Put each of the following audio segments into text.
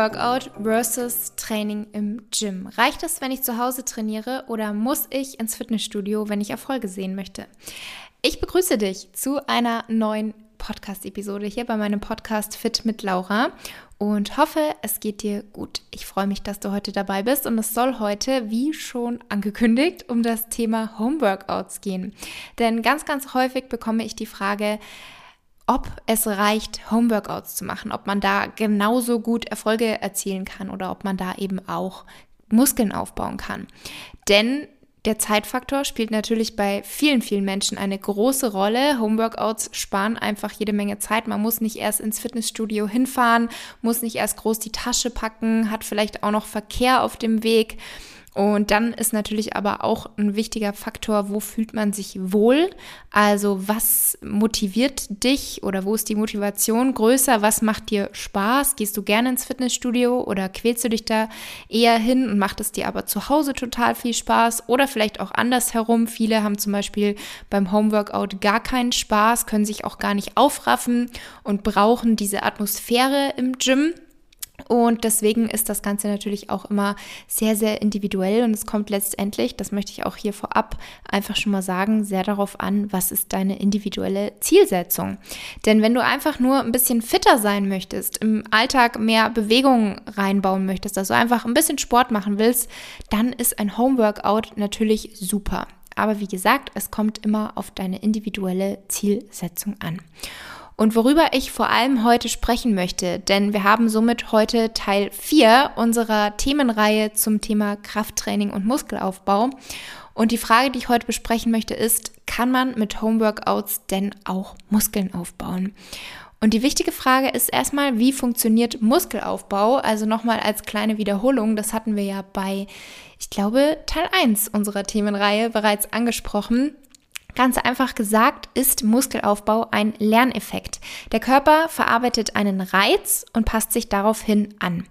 Homeworkout versus Training im Gym. Reicht es, wenn ich zu Hause trainiere oder muss ich ins Fitnessstudio, wenn ich Erfolge sehen möchte? Ich begrüße dich zu einer neuen Podcast-Episode hier bei meinem Podcast Fit mit Laura und hoffe, es geht dir gut. Ich freue mich, dass du heute dabei bist und es soll heute, wie schon angekündigt, um das Thema Homeworkouts gehen. Denn ganz, ganz häufig bekomme ich die Frage, ob es reicht, Homeworkouts zu machen, ob man da genauso gut Erfolge erzielen kann oder ob man da eben auch Muskeln aufbauen kann. Denn der Zeitfaktor spielt natürlich bei vielen, vielen Menschen eine große Rolle. Homeworkouts sparen einfach jede Menge Zeit. Man muss nicht erst ins Fitnessstudio hinfahren, muss nicht erst groß die Tasche packen, hat vielleicht auch noch Verkehr auf dem Weg. Und dann ist natürlich aber auch ein wichtiger Faktor, wo fühlt man sich wohl? Also was motiviert dich oder wo ist die Motivation größer? Was macht dir Spaß? Gehst du gerne ins Fitnessstudio oder quälst du dich da eher hin und macht es dir aber zu Hause total viel Spaß? Oder vielleicht auch andersherum. Viele haben zum Beispiel beim Homeworkout gar keinen Spaß, können sich auch gar nicht aufraffen und brauchen diese Atmosphäre im Gym. Und deswegen ist das Ganze natürlich auch immer sehr, sehr individuell und es kommt letztendlich, das möchte ich auch hier vorab einfach schon mal sagen, sehr darauf an, was ist deine individuelle Zielsetzung. Denn wenn du einfach nur ein bisschen fitter sein möchtest, im Alltag mehr Bewegung reinbauen möchtest, also einfach ein bisschen Sport machen willst, dann ist ein Homeworkout natürlich super. Aber wie gesagt, es kommt immer auf deine individuelle Zielsetzung an und worüber ich vor allem heute sprechen möchte, denn wir haben somit heute Teil 4 unserer Themenreihe zum Thema Krafttraining und Muskelaufbau. Und die Frage, die ich heute besprechen möchte, ist, kann man mit Homeworkouts denn auch Muskeln aufbauen? Und die wichtige Frage ist erstmal, wie funktioniert Muskelaufbau? Also nochmal als kleine Wiederholung, das hatten wir ja bei, ich glaube, Teil 1 unserer Themenreihe bereits angesprochen. Ganz einfach gesagt ist Muskelaufbau ein Lerneffekt. Der Körper verarbeitet einen Reiz und passt sich daraufhin an.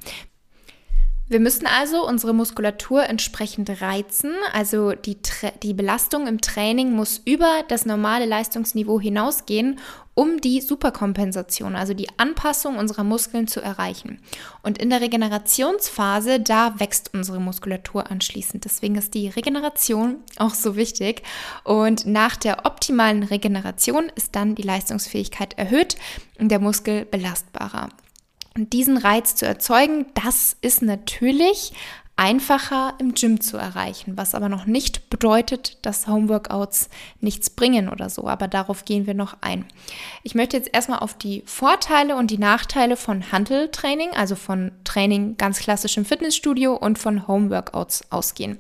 Wir müssen also unsere Muskulatur entsprechend reizen. Also die, die Belastung im Training muss über das normale Leistungsniveau hinausgehen, um die Superkompensation, also die Anpassung unserer Muskeln zu erreichen. Und in der Regenerationsphase, da wächst unsere Muskulatur anschließend. Deswegen ist die Regeneration auch so wichtig. Und nach der optimalen Regeneration ist dann die Leistungsfähigkeit erhöht und der Muskel belastbarer. Diesen Reiz zu erzeugen, das ist natürlich einfacher im Gym zu erreichen, was aber noch nicht bedeutet, dass Homeworkouts nichts bringen oder so, aber darauf gehen wir noch ein. Ich möchte jetzt erstmal auf die Vorteile und die Nachteile von Handeltraining, also von Training ganz klassisch im Fitnessstudio und von Homeworkouts ausgehen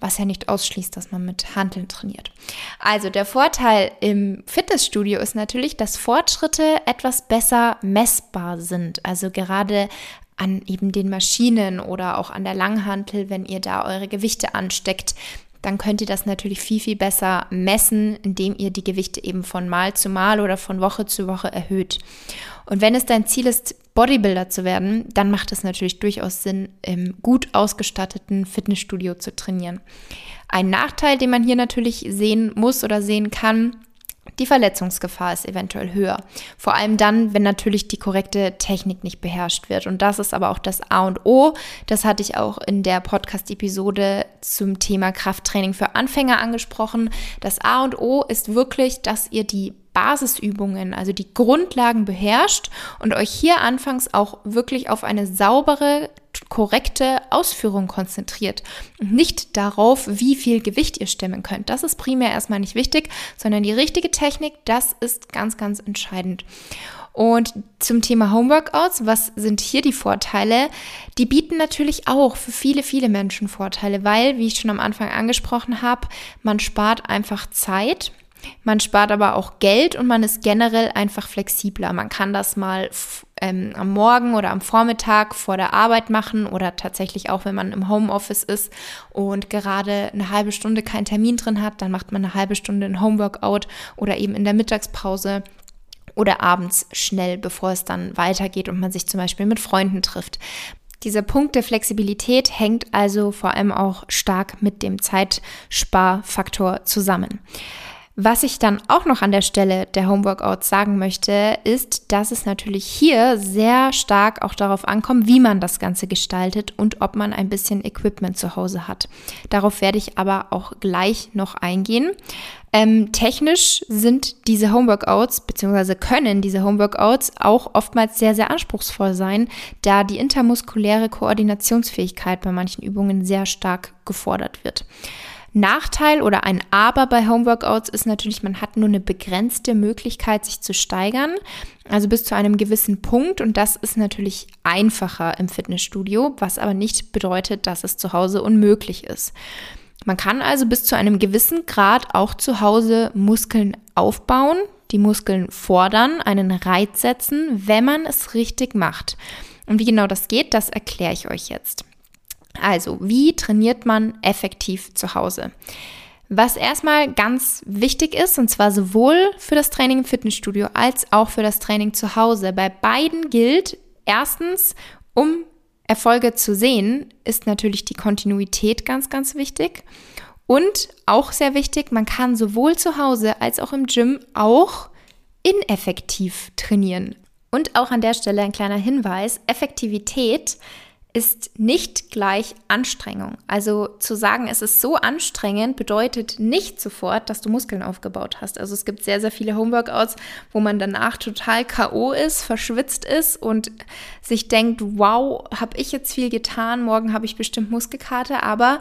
was ja nicht ausschließt, dass man mit Handeln trainiert. Also der Vorteil im Fitnessstudio ist natürlich, dass Fortschritte etwas besser messbar sind. Also gerade an eben den Maschinen oder auch an der Langhantel, wenn ihr da eure Gewichte ansteckt, dann könnt ihr das natürlich viel, viel besser messen, indem ihr die Gewichte eben von Mal zu Mal oder von Woche zu Woche erhöht. Und wenn es dein Ziel ist, Bodybuilder zu werden, dann macht es natürlich durchaus Sinn, im gut ausgestatteten Fitnessstudio zu trainieren. Ein Nachteil, den man hier natürlich sehen muss oder sehen kann, die Verletzungsgefahr ist eventuell höher. Vor allem dann, wenn natürlich die korrekte Technik nicht beherrscht wird. Und das ist aber auch das A und O. Das hatte ich auch in der Podcast-Episode zum Thema Krafttraining für Anfänger angesprochen. Das A und O ist wirklich, dass ihr die Basisübungen, also die Grundlagen beherrscht und euch hier anfangs auch wirklich auf eine saubere, korrekte Ausführung konzentriert und nicht darauf, wie viel Gewicht ihr stemmen könnt. Das ist primär erstmal nicht wichtig, sondern die richtige Technik, das ist ganz, ganz entscheidend. Und zum Thema Homeworkouts, was sind hier die Vorteile? Die bieten natürlich auch für viele, viele Menschen Vorteile, weil, wie ich schon am Anfang angesprochen habe, man spart einfach Zeit. Man spart aber auch Geld und man ist generell einfach flexibler. Man kann das mal ähm, am Morgen oder am Vormittag vor der Arbeit machen oder tatsächlich auch, wenn man im Homeoffice ist und gerade eine halbe Stunde keinen Termin drin hat, dann macht man eine halbe Stunde ein Homeworkout oder eben in der Mittagspause oder abends schnell, bevor es dann weitergeht und man sich zum Beispiel mit Freunden trifft. Dieser Punkt der Flexibilität hängt also vor allem auch stark mit dem Zeitsparfaktor zusammen. Was ich dann auch noch an der Stelle der Homeworkouts sagen möchte, ist, dass es natürlich hier sehr stark auch darauf ankommt, wie man das Ganze gestaltet und ob man ein bisschen Equipment zu Hause hat. Darauf werde ich aber auch gleich noch eingehen. Ähm, technisch sind diese Homeworkouts, beziehungsweise können diese Homeworkouts auch oftmals sehr, sehr anspruchsvoll sein, da die intermuskuläre Koordinationsfähigkeit bei manchen Übungen sehr stark gefordert wird. Nachteil oder ein Aber bei Homeworkouts ist natürlich, man hat nur eine begrenzte Möglichkeit, sich zu steigern, also bis zu einem gewissen Punkt und das ist natürlich einfacher im Fitnessstudio, was aber nicht bedeutet, dass es zu Hause unmöglich ist. Man kann also bis zu einem gewissen Grad auch zu Hause Muskeln aufbauen, die Muskeln fordern, einen Reiz setzen, wenn man es richtig macht. Und wie genau das geht, das erkläre ich euch jetzt. Also, wie trainiert man effektiv zu Hause? Was erstmal ganz wichtig ist, und zwar sowohl für das Training im Fitnessstudio als auch für das Training zu Hause. Bei beiden gilt erstens, um Erfolge zu sehen, ist natürlich die Kontinuität ganz, ganz wichtig. Und auch sehr wichtig, man kann sowohl zu Hause als auch im Gym auch ineffektiv trainieren. Und auch an der Stelle ein kleiner Hinweis, Effektivität ist nicht gleich Anstrengung. Also zu sagen, es ist so anstrengend, bedeutet nicht sofort, dass du Muskeln aufgebaut hast. Also es gibt sehr, sehr viele Homeworkouts, wo man danach total KO ist, verschwitzt ist und sich denkt, wow, habe ich jetzt viel getan, morgen habe ich bestimmt Muskelkater, aber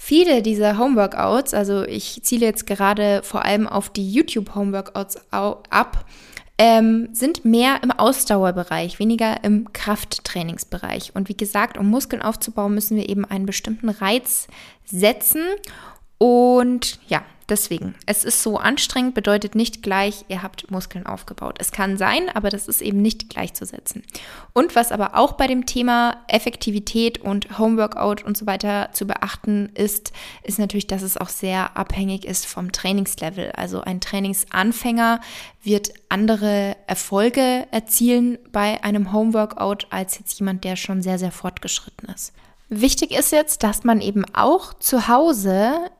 Viele dieser Homeworkouts, also ich ziele jetzt gerade vor allem auf die YouTube Homeworkouts ab, ähm, sind mehr im Ausdauerbereich, weniger im Krafttrainingsbereich. Und wie gesagt, um Muskeln aufzubauen, müssen wir eben einen bestimmten Reiz setzen. Und ja, Deswegen, es ist so anstrengend, bedeutet nicht gleich, ihr habt Muskeln aufgebaut. Es kann sein, aber das ist eben nicht gleichzusetzen. Und was aber auch bei dem Thema Effektivität und Homeworkout und so weiter zu beachten ist, ist natürlich, dass es auch sehr abhängig ist vom Trainingslevel. Also ein Trainingsanfänger wird andere Erfolge erzielen bei einem Homeworkout als jetzt jemand, der schon sehr, sehr fortgeschritten ist. Wichtig ist jetzt, dass man eben auch zu Hause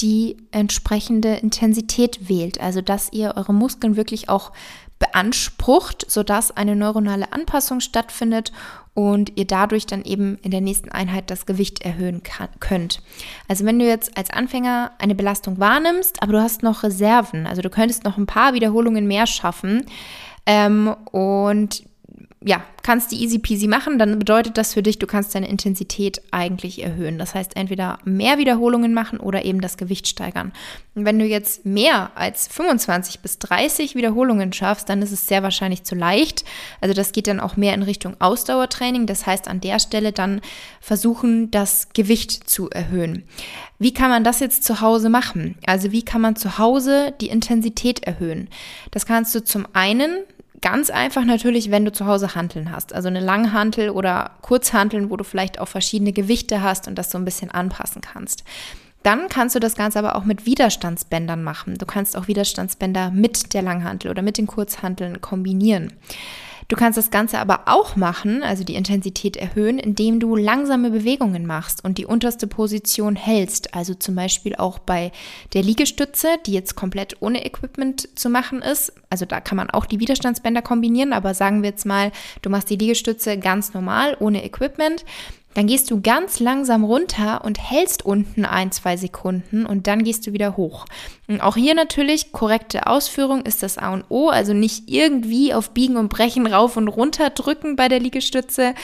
die entsprechende Intensität wählt. Also dass ihr eure Muskeln wirklich auch beansprucht, sodass eine neuronale Anpassung stattfindet und ihr dadurch dann eben in der nächsten Einheit das Gewicht erhöhen kann, könnt. Also wenn du jetzt als Anfänger eine Belastung wahrnimmst, aber du hast noch Reserven, also du könntest noch ein paar Wiederholungen mehr schaffen ähm, und ja, kannst die easy peasy machen, dann bedeutet das für dich, du kannst deine Intensität eigentlich erhöhen. Das heißt, entweder mehr Wiederholungen machen oder eben das Gewicht steigern. Und wenn du jetzt mehr als 25 bis 30 Wiederholungen schaffst, dann ist es sehr wahrscheinlich zu leicht. Also das geht dann auch mehr in Richtung Ausdauertraining. Das heißt, an der Stelle dann versuchen, das Gewicht zu erhöhen. Wie kann man das jetzt zu Hause machen? Also wie kann man zu Hause die Intensität erhöhen? Das kannst du zum einen Ganz einfach natürlich, wenn du zu Hause Hanteln hast. Also eine Langhantel oder Kurzhanteln, wo du vielleicht auch verschiedene Gewichte hast und das so ein bisschen anpassen kannst. Dann kannst du das Ganze aber auch mit Widerstandsbändern machen. Du kannst auch Widerstandsbänder mit der Langhantel oder mit den Kurzhanteln kombinieren. Du kannst das Ganze aber auch machen, also die Intensität erhöhen, indem du langsame Bewegungen machst und die unterste Position hältst. Also zum Beispiel auch bei der Liegestütze, die jetzt komplett ohne Equipment zu machen ist. Also da kann man auch die Widerstandsbänder kombinieren, aber sagen wir jetzt mal, du machst die Liegestütze ganz normal, ohne Equipment. Dann gehst du ganz langsam runter und hältst unten ein, zwei Sekunden und dann gehst du wieder hoch. Und auch hier natürlich korrekte Ausführung ist das A und O, also nicht irgendwie auf Biegen und Brechen rauf und runter drücken bei der Liegestütze,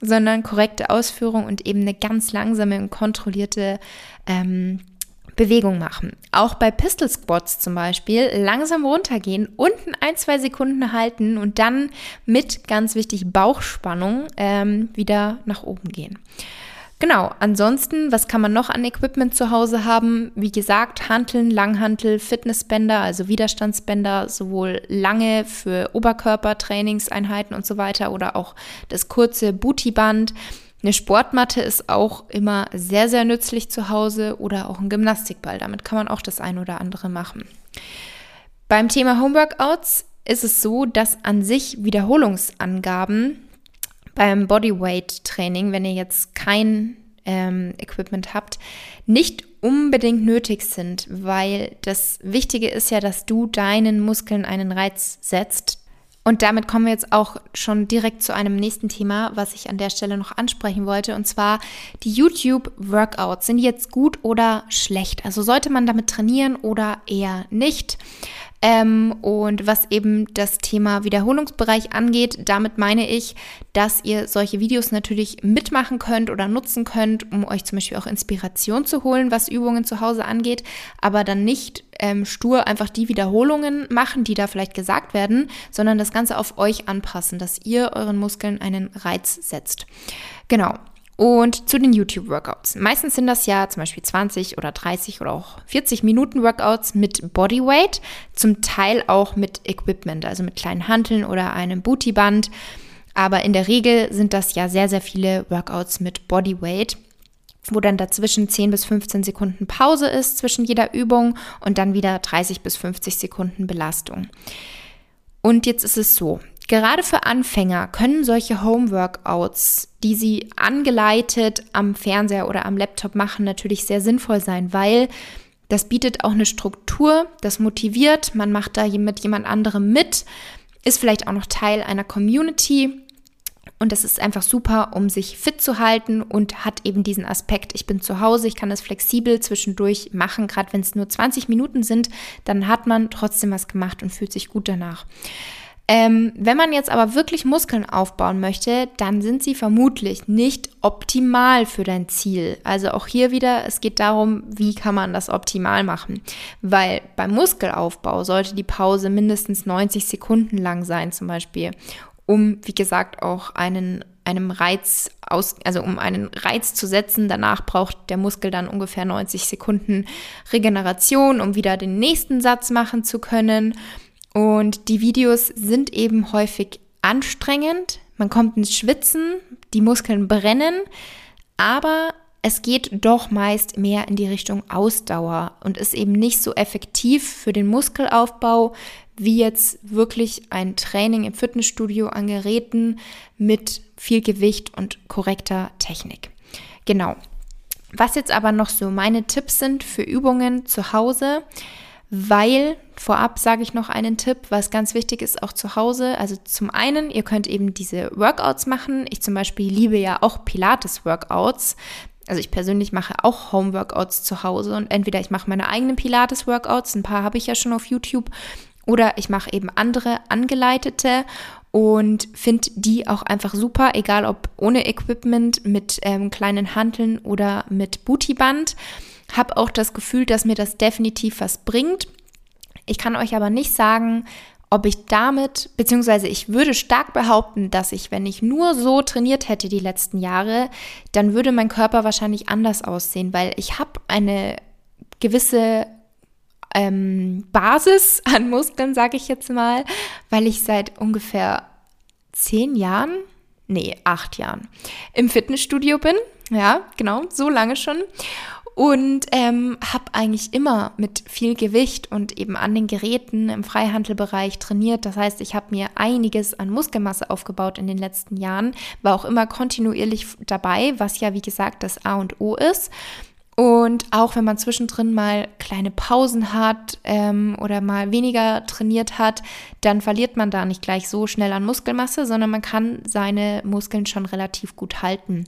sondern korrekte Ausführung und eben eine ganz langsame und kontrollierte ähm, Bewegung machen. Auch bei Pistol Squats zum Beispiel langsam runtergehen, unten ein, zwei Sekunden halten und dann mit, ganz wichtig, Bauchspannung ähm, wieder nach oben gehen. Genau, ansonsten, was kann man noch an Equipment zu Hause haben? Wie gesagt, Hanteln, Langhantel, Fitnessbänder, also Widerstandsbänder, sowohl lange für Oberkörpertrainingseinheiten und so weiter oder auch das kurze Bootyband. Eine Sportmatte ist auch immer sehr, sehr nützlich zu Hause oder auch ein Gymnastikball. Damit kann man auch das ein oder andere machen. Beim Thema Homeworkouts ist es so, dass an sich Wiederholungsangaben beim Bodyweight-Training, wenn ihr jetzt kein Equipment ähm, habt, nicht unbedingt nötig sind, weil das Wichtige ist ja, dass du deinen Muskeln einen Reiz setzt. Und damit kommen wir jetzt auch schon direkt zu einem nächsten Thema, was ich an der Stelle noch ansprechen wollte, und zwar die YouTube-Workouts. Sind die jetzt gut oder schlecht? Also sollte man damit trainieren oder eher nicht? Ähm, und was eben das Thema Wiederholungsbereich angeht, damit meine ich, dass ihr solche Videos natürlich mitmachen könnt oder nutzen könnt, um euch zum Beispiel auch Inspiration zu holen, was Übungen zu Hause angeht, aber dann nicht ähm, stur einfach die Wiederholungen machen, die da vielleicht gesagt werden, sondern das Ganze auf euch anpassen, dass ihr euren Muskeln einen Reiz setzt. Genau. Und zu den YouTube-Workouts. Meistens sind das ja zum Beispiel 20 oder 30 oder auch 40 Minuten Workouts mit Bodyweight, zum Teil auch mit Equipment, also mit kleinen Hanteln oder einem Bootyband. Aber in der Regel sind das ja sehr, sehr viele Workouts mit Bodyweight wo dann dazwischen 10 bis 15 Sekunden Pause ist zwischen jeder Übung und dann wieder 30 bis 50 Sekunden Belastung. Und jetzt ist es so, Gerade für Anfänger können solche Home-Workouts, die sie angeleitet am Fernseher oder am Laptop machen, natürlich sehr sinnvoll sein, weil das bietet auch eine Struktur, das motiviert, man macht da mit jemand anderem mit, ist vielleicht auch noch Teil einer Community und das ist einfach super, um sich fit zu halten und hat eben diesen Aspekt, ich bin zu Hause, ich kann das flexibel zwischendurch machen, gerade wenn es nur 20 Minuten sind, dann hat man trotzdem was gemacht und fühlt sich gut danach. Ähm, wenn man jetzt aber wirklich Muskeln aufbauen möchte, dann sind sie vermutlich nicht optimal für dein Ziel. Also auch hier wieder, es geht darum, wie kann man das optimal machen. Weil beim Muskelaufbau sollte die Pause mindestens 90 Sekunden lang sein zum Beispiel, um, wie gesagt, auch einen einem Reiz aus, also um einen Reiz zu setzen. Danach braucht der Muskel dann ungefähr 90 Sekunden Regeneration, um wieder den nächsten Satz machen zu können. Und die Videos sind eben häufig anstrengend. Man kommt ins Schwitzen, die Muskeln brennen, aber es geht doch meist mehr in die Richtung Ausdauer und ist eben nicht so effektiv für den Muskelaufbau wie jetzt wirklich ein Training im Fitnessstudio an Geräten mit viel Gewicht und korrekter Technik. Genau. Was jetzt aber noch so meine Tipps sind für Übungen zu Hause, weil vorab sage ich noch einen Tipp, was ganz wichtig ist auch zu Hause. Also zum einen, ihr könnt eben diese Workouts machen. Ich zum Beispiel liebe ja auch Pilates-Workouts. Also ich persönlich mache auch Home-Workouts zu Hause und entweder ich mache meine eigenen Pilates-Workouts, ein paar habe ich ja schon auf YouTube, oder ich mache eben andere angeleitete und finde die auch einfach super, egal ob ohne Equipment, mit ähm, kleinen Hanteln oder mit Bootyband. Habe auch das Gefühl, dass mir das definitiv was bringt. Ich kann euch aber nicht sagen, ob ich damit, beziehungsweise ich würde stark behaupten, dass ich, wenn ich nur so trainiert hätte die letzten Jahre, dann würde mein Körper wahrscheinlich anders aussehen, weil ich habe eine gewisse ähm, Basis an Muskeln, sage ich jetzt mal, weil ich seit ungefähr zehn Jahren, nee, acht Jahren im Fitnessstudio bin. Ja, genau, so lange schon und ähm, habe eigentlich immer mit viel Gewicht und eben an den Geräten im Freihandelbereich trainiert. Das heißt, ich habe mir einiges an Muskelmasse aufgebaut in den letzten Jahren, war auch immer kontinuierlich dabei, was ja wie gesagt das A und O ist. Und auch wenn man zwischendrin mal kleine Pausen hat ähm, oder mal weniger trainiert hat, dann verliert man da nicht gleich so schnell an Muskelmasse, sondern man kann seine Muskeln schon relativ gut halten.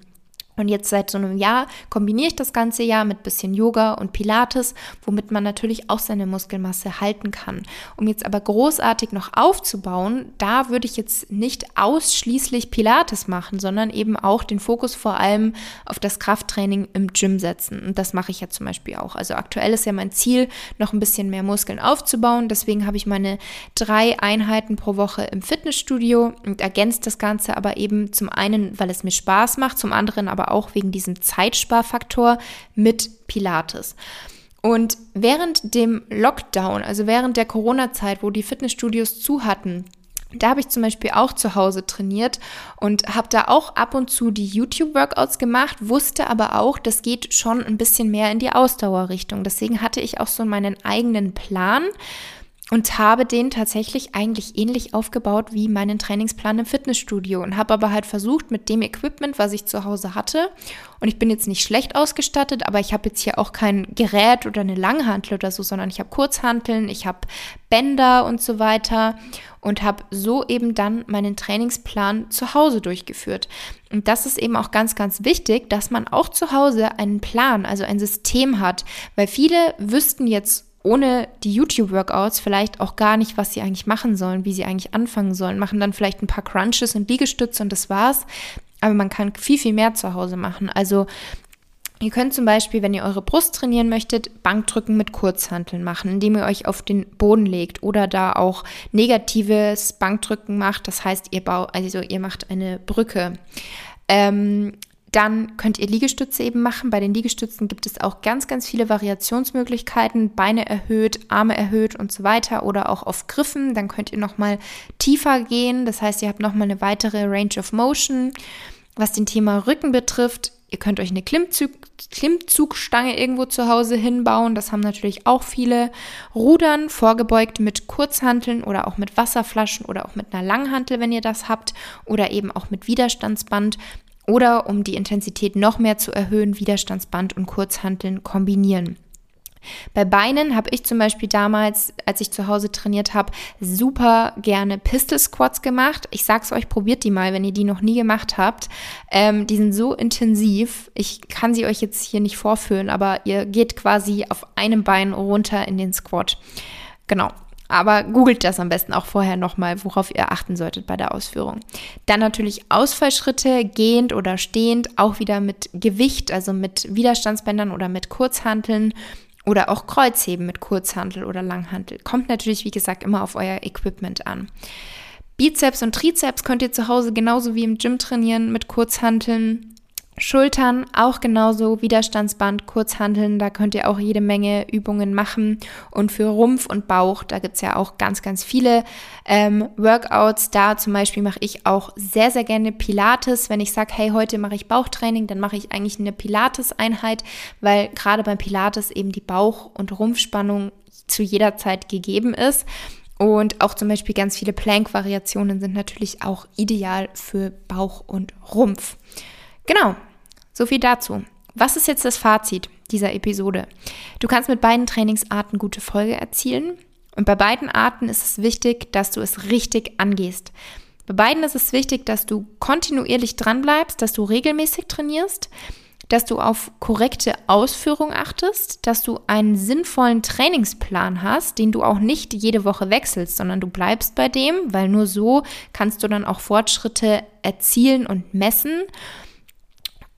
Und jetzt seit so einem Jahr kombiniere ich das ganze Jahr mit bisschen Yoga und Pilates, womit man natürlich auch seine Muskelmasse halten kann. Um jetzt aber großartig noch aufzubauen, da würde ich jetzt nicht ausschließlich Pilates machen, sondern eben auch den Fokus vor allem auf das Krafttraining im Gym setzen. Und das mache ich ja zum Beispiel auch. Also aktuell ist ja mein Ziel, noch ein bisschen mehr Muskeln aufzubauen. Deswegen habe ich meine drei Einheiten pro Woche im Fitnessstudio und ergänzt das Ganze aber eben zum einen, weil es mir Spaß macht, zum anderen aber aber auch wegen diesem Zeitsparfaktor mit Pilates. Und während dem Lockdown, also während der Corona-Zeit, wo die Fitnessstudios zu hatten, da habe ich zum Beispiel auch zu Hause trainiert und habe da auch ab und zu die YouTube-Workouts gemacht, wusste aber auch, das geht schon ein bisschen mehr in die Ausdauerrichtung. Deswegen hatte ich auch so meinen eigenen Plan und habe den tatsächlich eigentlich ähnlich aufgebaut wie meinen Trainingsplan im Fitnessstudio und habe aber halt versucht mit dem Equipment, was ich zu Hause hatte und ich bin jetzt nicht schlecht ausgestattet, aber ich habe jetzt hier auch kein Gerät oder eine Langhantel oder so, sondern ich habe Kurzhanteln, ich habe Bänder und so weiter und habe so eben dann meinen Trainingsplan zu Hause durchgeführt. Und das ist eben auch ganz, ganz wichtig, dass man auch zu Hause einen Plan, also ein System hat, weil viele wüssten jetzt ohne die YouTube-Workouts vielleicht auch gar nicht, was sie eigentlich machen sollen, wie sie eigentlich anfangen sollen, machen dann vielleicht ein paar Crunches und Liegestütze und das war's. Aber man kann viel, viel mehr zu Hause machen. Also Ihr könnt zum Beispiel, wenn ihr eure Brust trainieren möchtet, Bankdrücken mit Kurzhanteln machen, indem ihr euch auf den Boden legt oder da auch negatives Bankdrücken macht. Das heißt, ihr baut, also ihr macht eine Brücke. Ähm, dann könnt ihr Liegestütze eben machen. Bei den Liegestützen gibt es auch ganz, ganz viele Variationsmöglichkeiten. Beine erhöht, Arme erhöht und so weiter oder auch auf Griffen. Dann könnt ihr nochmal tiefer gehen. Das heißt, ihr habt nochmal eine weitere Range of Motion. Was den Thema Rücken betrifft, ihr könnt euch eine Klimmzug, Klimmzugstange irgendwo zu Hause hinbauen. Das haben natürlich auch viele. Rudern, vorgebeugt mit Kurzhanteln oder auch mit Wasserflaschen oder auch mit einer Langhantel, wenn ihr das habt. Oder eben auch mit Widerstandsband. Oder um die Intensität noch mehr zu erhöhen, Widerstandsband und Kurzhanteln kombinieren. Bei Beinen habe ich zum Beispiel damals, als ich zu Hause trainiert habe, super gerne Pistol Squats gemacht. Ich sag's euch, probiert die mal, wenn ihr die noch nie gemacht habt. Ähm, die sind so intensiv. Ich kann sie euch jetzt hier nicht vorführen, aber ihr geht quasi auf einem Bein runter in den Squat. Genau. Aber googelt das am besten auch vorher nochmal, worauf ihr achten solltet bei der Ausführung. Dann natürlich Ausfallschritte, gehend oder stehend, auch wieder mit Gewicht, also mit Widerstandsbändern oder mit Kurzhanteln oder auch Kreuzheben mit Kurzhantel oder Langhantel. Kommt natürlich, wie gesagt, immer auf euer Equipment an. Bizeps und Trizeps könnt ihr zu Hause genauso wie im Gym trainieren mit Kurzhanteln. Schultern auch genauso, Widerstandsband, Kurzhanteln, da könnt ihr auch jede Menge Übungen machen. Und für Rumpf und Bauch, da gibt es ja auch ganz, ganz viele ähm, Workouts. Da zum Beispiel mache ich auch sehr, sehr gerne Pilates. Wenn ich sage, hey, heute mache ich Bauchtraining, dann mache ich eigentlich eine Pilates-Einheit, weil gerade beim Pilates eben die Bauch- und Rumpfspannung zu jeder Zeit gegeben ist. Und auch zum Beispiel ganz viele Plank-Variationen sind natürlich auch ideal für Bauch und Rumpf. Genau, so viel dazu. Was ist jetzt das Fazit dieser Episode? Du kannst mit beiden Trainingsarten gute Folge erzielen. Und bei beiden Arten ist es wichtig, dass du es richtig angehst. Bei beiden ist es wichtig, dass du kontinuierlich dranbleibst, dass du regelmäßig trainierst, dass du auf korrekte Ausführung achtest, dass du einen sinnvollen Trainingsplan hast, den du auch nicht jede Woche wechselst, sondern du bleibst bei dem, weil nur so kannst du dann auch Fortschritte erzielen und messen.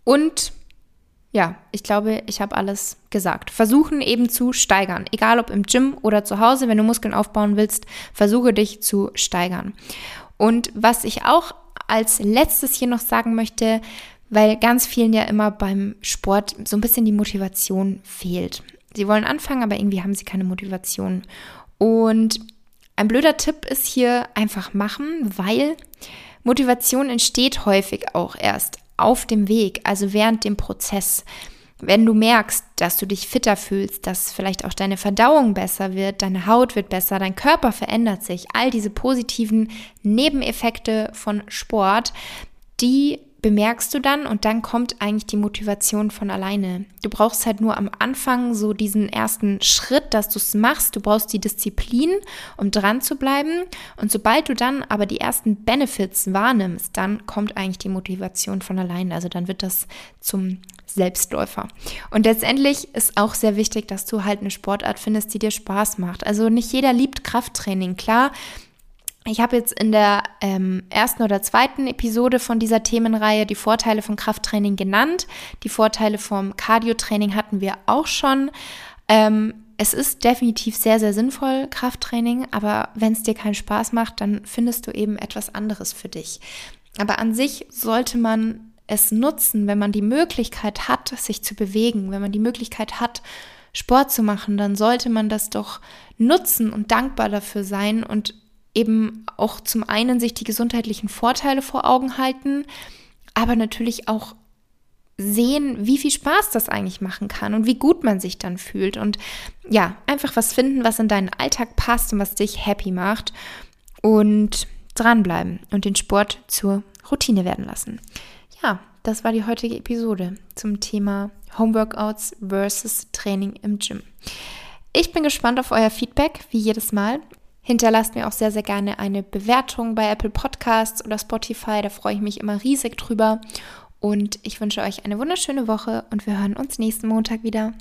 Und ja, ich glaube, ich habe alles gesagt. Versuchen eben zu steigern. Egal ob im Gym oder zu Hause, wenn du Muskeln aufbauen willst, versuche dich zu steigern. Und was ich auch als letztes hier noch sagen möchte, weil ganz vielen ja immer beim Sport so ein bisschen die Motivation fehlt. Sie wollen anfangen, aber irgendwie haben sie keine Motivation. Und ein blöder Tipp ist hier einfach machen, weil Motivation entsteht häufig auch erst auf dem Weg, also während dem Prozess. Wenn du merkst, dass du dich fitter fühlst, dass vielleicht auch deine Verdauung besser wird, deine Haut wird besser, dein Körper verändert sich, all diese positiven Nebeneffekte von Sport, die bemerkst du dann und dann kommt eigentlich die Motivation von alleine. Du brauchst halt nur am Anfang so diesen ersten Schritt, dass du es machst. Du brauchst die Disziplin, um dran zu bleiben. Und sobald du dann aber die ersten Benefits wahrnimmst, dann kommt eigentlich die Motivation von alleine. Also dann wird das zum Selbstläufer. Und letztendlich ist auch sehr wichtig, dass du halt eine Sportart findest, die dir Spaß macht. Also nicht jeder liebt Krafttraining. Klar, ich habe jetzt in der ähm, ersten oder zweiten Episode von dieser Themenreihe die Vorteile von Krafttraining genannt. Die Vorteile vom Cardiotraining hatten wir auch schon. Ähm, es ist definitiv sehr, sehr sinnvoll, Krafttraining, aber wenn es dir keinen Spaß macht, dann findest du eben etwas anderes für dich. Aber an sich sollte man es nutzen, wenn man die Möglichkeit hat, sich zu bewegen, wenn man die Möglichkeit hat, Sport zu machen, dann sollte man das doch nutzen und dankbar dafür sein und eben auch zum einen sich die gesundheitlichen Vorteile vor Augen halten, aber natürlich auch sehen, wie viel Spaß das eigentlich machen kann und wie gut man sich dann fühlt. Und ja, einfach was finden, was in deinen Alltag passt und was dich happy macht. Und dranbleiben und den Sport zur Routine werden lassen. Ja, das war die heutige Episode zum Thema Homeworkouts versus Training im Gym. Ich bin gespannt auf euer Feedback, wie jedes Mal. Hinterlasst mir auch sehr, sehr gerne eine Bewertung bei Apple Podcasts oder Spotify. Da freue ich mich immer riesig drüber. Und ich wünsche euch eine wunderschöne Woche und wir hören uns nächsten Montag wieder.